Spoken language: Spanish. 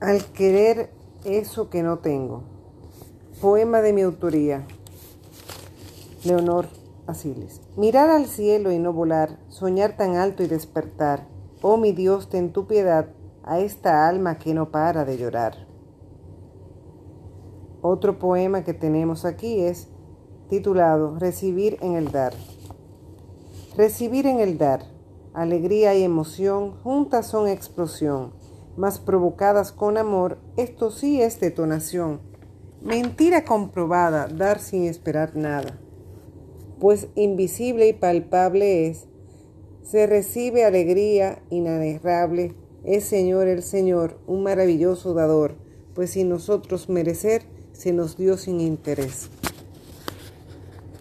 Al querer eso que no tengo. Poema de mi autoría. Leonor Asiles. Mirar al cielo y no volar, soñar tan alto y despertar. Oh mi Dios, ten tu piedad a esta alma que no para de llorar. Otro poema que tenemos aquí es titulado Recibir en el dar. Recibir en el dar. Alegría y emoción juntas son explosión mas provocadas con amor, esto sí es detonación. Mentira comprobada, dar sin esperar nada. Pues invisible y palpable es, se recibe alegría inadejable, es Señor el Señor, un maravilloso dador, pues sin nosotros merecer, se nos dio sin interés.